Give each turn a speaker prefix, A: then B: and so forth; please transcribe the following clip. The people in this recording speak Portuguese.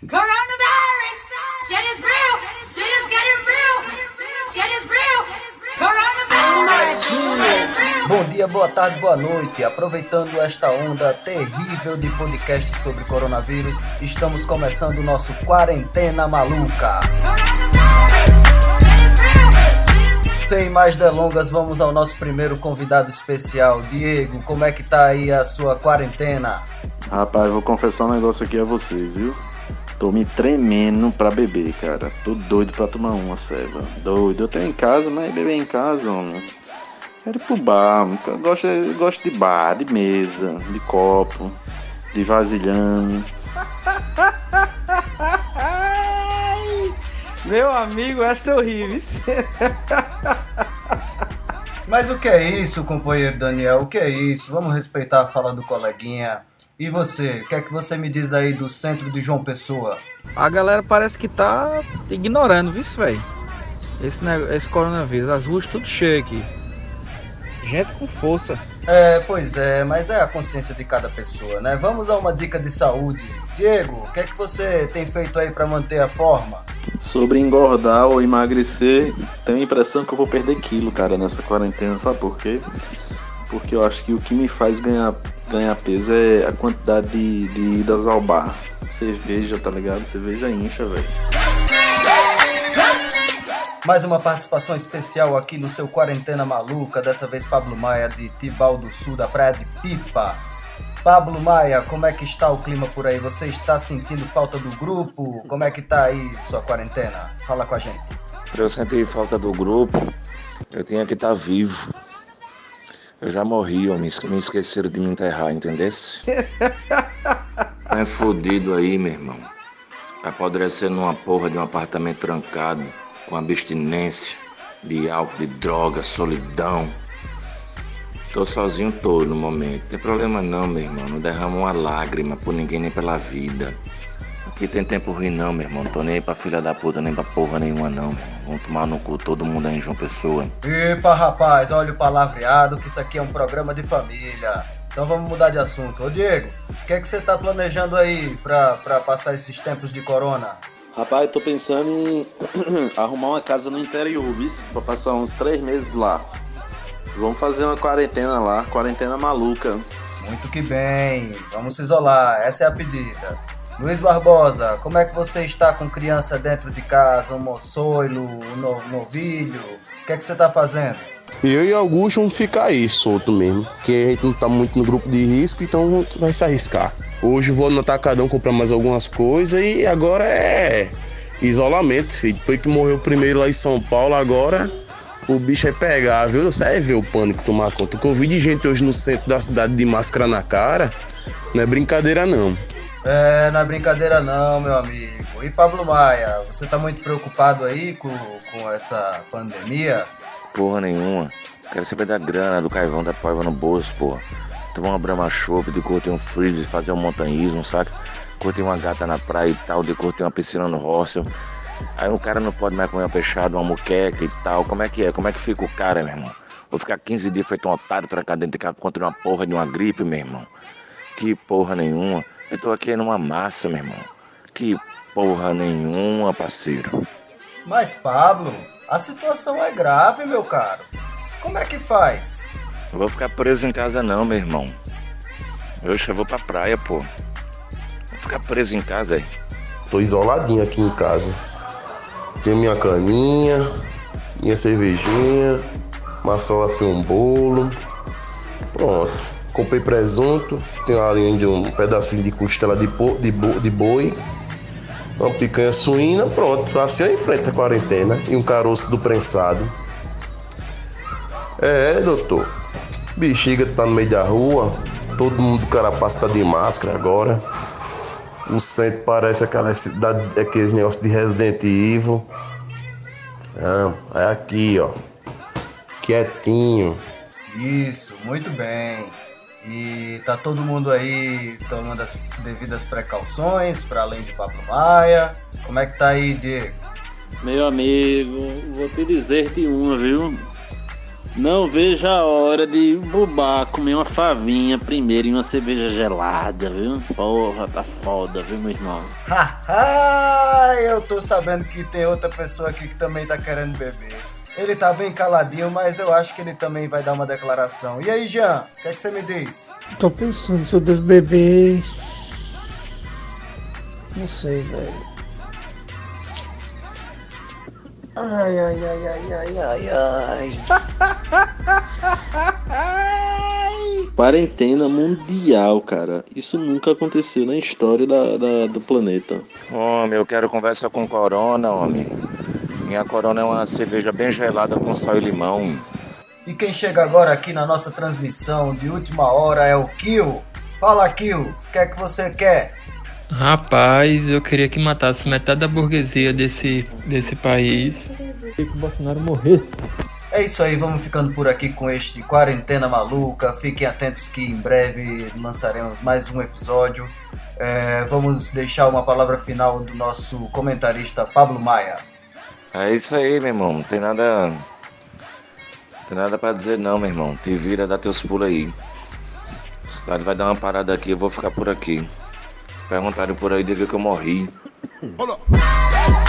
A: Coronavirus! Shit is real! Shit is getting real! Shit is real! Coronavirus!
B: Bom dia, boa tarde, boa noite. Aproveitando esta onda terrível de podcast sobre coronavírus, estamos começando o nosso Quarentena Maluca. Sem mais delongas, vamos ao nosso primeiro convidado especial. Diego, como é que tá aí a sua quarentena?
C: Rapaz, vou confessar um negócio aqui a vocês, viu? Tô me tremendo pra beber, cara. Tô doido pra tomar uma ceva. Doido. Eu tenho em casa, mas beber em casa, homem. Quero ir pro bar. Eu gosto, eu gosto de bar, de mesa, de copo, de vasilhame.
D: Meu amigo, essa é horrível.
B: Mas o que é isso, companheiro Daniel? O que é isso? Vamos respeitar a fala do coleguinha. E você, o que é que você me diz aí do centro de João Pessoa?
D: A galera parece que tá ignorando, viu, velho? Esse, esse coronavírus, as ruas tudo cheio aqui. Gente com força.
B: É, pois é, mas é a consciência de cada pessoa, né? Vamos a uma dica de saúde. Diego, o que é que você tem feito aí pra manter a forma?
C: Sobre engordar ou emagrecer, tenho a impressão que eu vou perder quilo, cara, nessa quarentena. Sabe por quê? Porque eu acho que o que me faz ganhar, ganhar peso é a quantidade de, de idas ao bar. Cerveja, tá ligado? Cerveja incha, velho.
B: Mais uma participação especial aqui no seu Quarentena Maluca, dessa vez Pablo Maia de Tibau do Sul, da Praia de Pipa. Pablo Maia, como é que está o clima por aí? Você está sentindo falta do grupo? Como é que tá aí sua quarentena? Fala com a gente.
E: Eu sentir falta do grupo, eu tinha que estar vivo. Eu já morri, ó, me, me esqueceram de me enterrar, entendesse? É fodido aí, meu irmão. Apodrecer numa porra de um apartamento trancado, com abstinência de álcool, de droga, solidão. Tô sozinho todo no momento. Tem problema não, meu irmão. Não derramo uma lágrima por ninguém nem pela vida. Aqui tem tempo ruim não, meu irmão. Não tô nem aí pra filha da puta, nem pra porra nenhuma não, meu irmão. Vamos tomar no cu todo mundo aí em João Pessoa.
B: Epa, rapaz, olha o palavreado que isso aqui é um programa de família. Então vamos mudar de assunto. Ô Diego, o que é que você tá planejando aí pra, pra passar esses tempos de corona?
C: Rapaz, eu tô pensando em arrumar uma casa no interior, viu? Pra passar uns três meses lá. Vamos fazer uma quarentena lá, quarentena maluca.
B: Muito que bem, vamos se isolar, essa é a pedida. Luiz Barbosa, como é que você está com criança dentro de casa, um moçoilo, um no- novilho? O que é que você tá fazendo?
F: Eu e Augusto vamos ficar aí, solto mesmo. Porque a gente não tá muito no grupo de risco, então vai se arriscar. Hoje vou no Atacadão comprar mais algumas coisas e agora é isolamento, filho. Depois que morreu o primeiro lá em São Paulo, agora o bicho é pegar, viu? Você vai ver o pânico tomar conta. O vi de gente hoje no centro da cidade de máscara na cara, não é brincadeira não.
B: É, não é brincadeira não, meu amigo. E Pablo Maia, você tá muito preocupado aí com, com essa pandemia?
E: Porra nenhuma. Quero saber da grana, do caivão da paiva no bolso, porra. Tomar uma brama chopp, de curtir um freeze, fazer um montanhismo, saca? Curtir uma gata na praia e tal, de curtir uma piscina no hostel. Aí o cara não pode mais comer uma peixada, uma muqueca e tal. Como é que é? Como é que fica o cara, meu irmão? Vou ficar 15 dias feito um otário trancado dentro de casa contra uma porra de uma gripe, meu irmão. Que porra nenhuma. Eu tô aqui numa massa, meu irmão. Que porra nenhuma, parceiro.
B: Mas Pablo, a situação é grave, meu caro. Como é que faz?
E: Não vou ficar preso em casa não, meu irmão. Oxe, eu vou pra praia, pô. Vou ficar preso em casa aí.
F: Tô isoladinho aqui em casa. Tenho minha caninha, minha cervejinha, Marcela fez um bolo. Pronto. Comprei presunto, tenho ali ainda um pedacinho de costela de, po- de, bo- de boi, uma picanha suína, pronto. Assim eu enfrento a quarentena e um caroço do prensado. É, doutor. Bexiga tá no meio da rua, todo mundo carapaça tá de máscara agora. O centro parece aquela cidade, aquele negócio de Resident Evil. Não, é aqui, ó. Quietinho.
B: Isso, muito bem. E tá todo mundo aí tomando as devidas precauções, para além de Pablo Maia. Como é que tá aí, Diego?
C: Meu amigo, vou te dizer de uma, viu?
G: Não vejo a hora de bubar, comer uma favinha primeiro e uma cerveja gelada, viu? Porra, tá foda, viu, meu irmão?
B: Haha, eu tô sabendo que tem outra pessoa aqui que também tá querendo beber. Ele tá bem caladinho, mas eu acho que ele também vai dar uma declaração. E aí, Jean, o que é que você me diz?
H: Tô pensando se eu devo beber. Não sei, velho. Ai, ai, ai, ai, ai, ai, ai.
C: Quarentena mundial, cara. Isso nunca aconteceu na história da, da- do planeta.
E: Homem, eu quero conversa com Corona, homem. Minha Corona é uma cerveja bem gelada com sal e limão.
B: E quem chega agora aqui na nossa transmissão de última hora é o Kill. Fala, Kill, o que é que você quer?
I: Rapaz, eu queria que matasse metade da burguesia desse, desse país. Queria que o Bolsonaro morresse.
B: É isso aí, vamos ficando por aqui com este Quarentena Maluca. Fiquem atentos que em breve lançaremos mais um episódio. É, vamos deixar uma palavra final do nosso comentarista Pablo Maia.
E: É isso aí, meu irmão. Não tem nada. Não tem nada pra dizer não, meu irmão. Te vira, dá teus pulos aí. A cidade vai dar uma parada aqui, eu vou ficar por aqui. Se perguntarem por aí, diga que eu morri.
J: Up.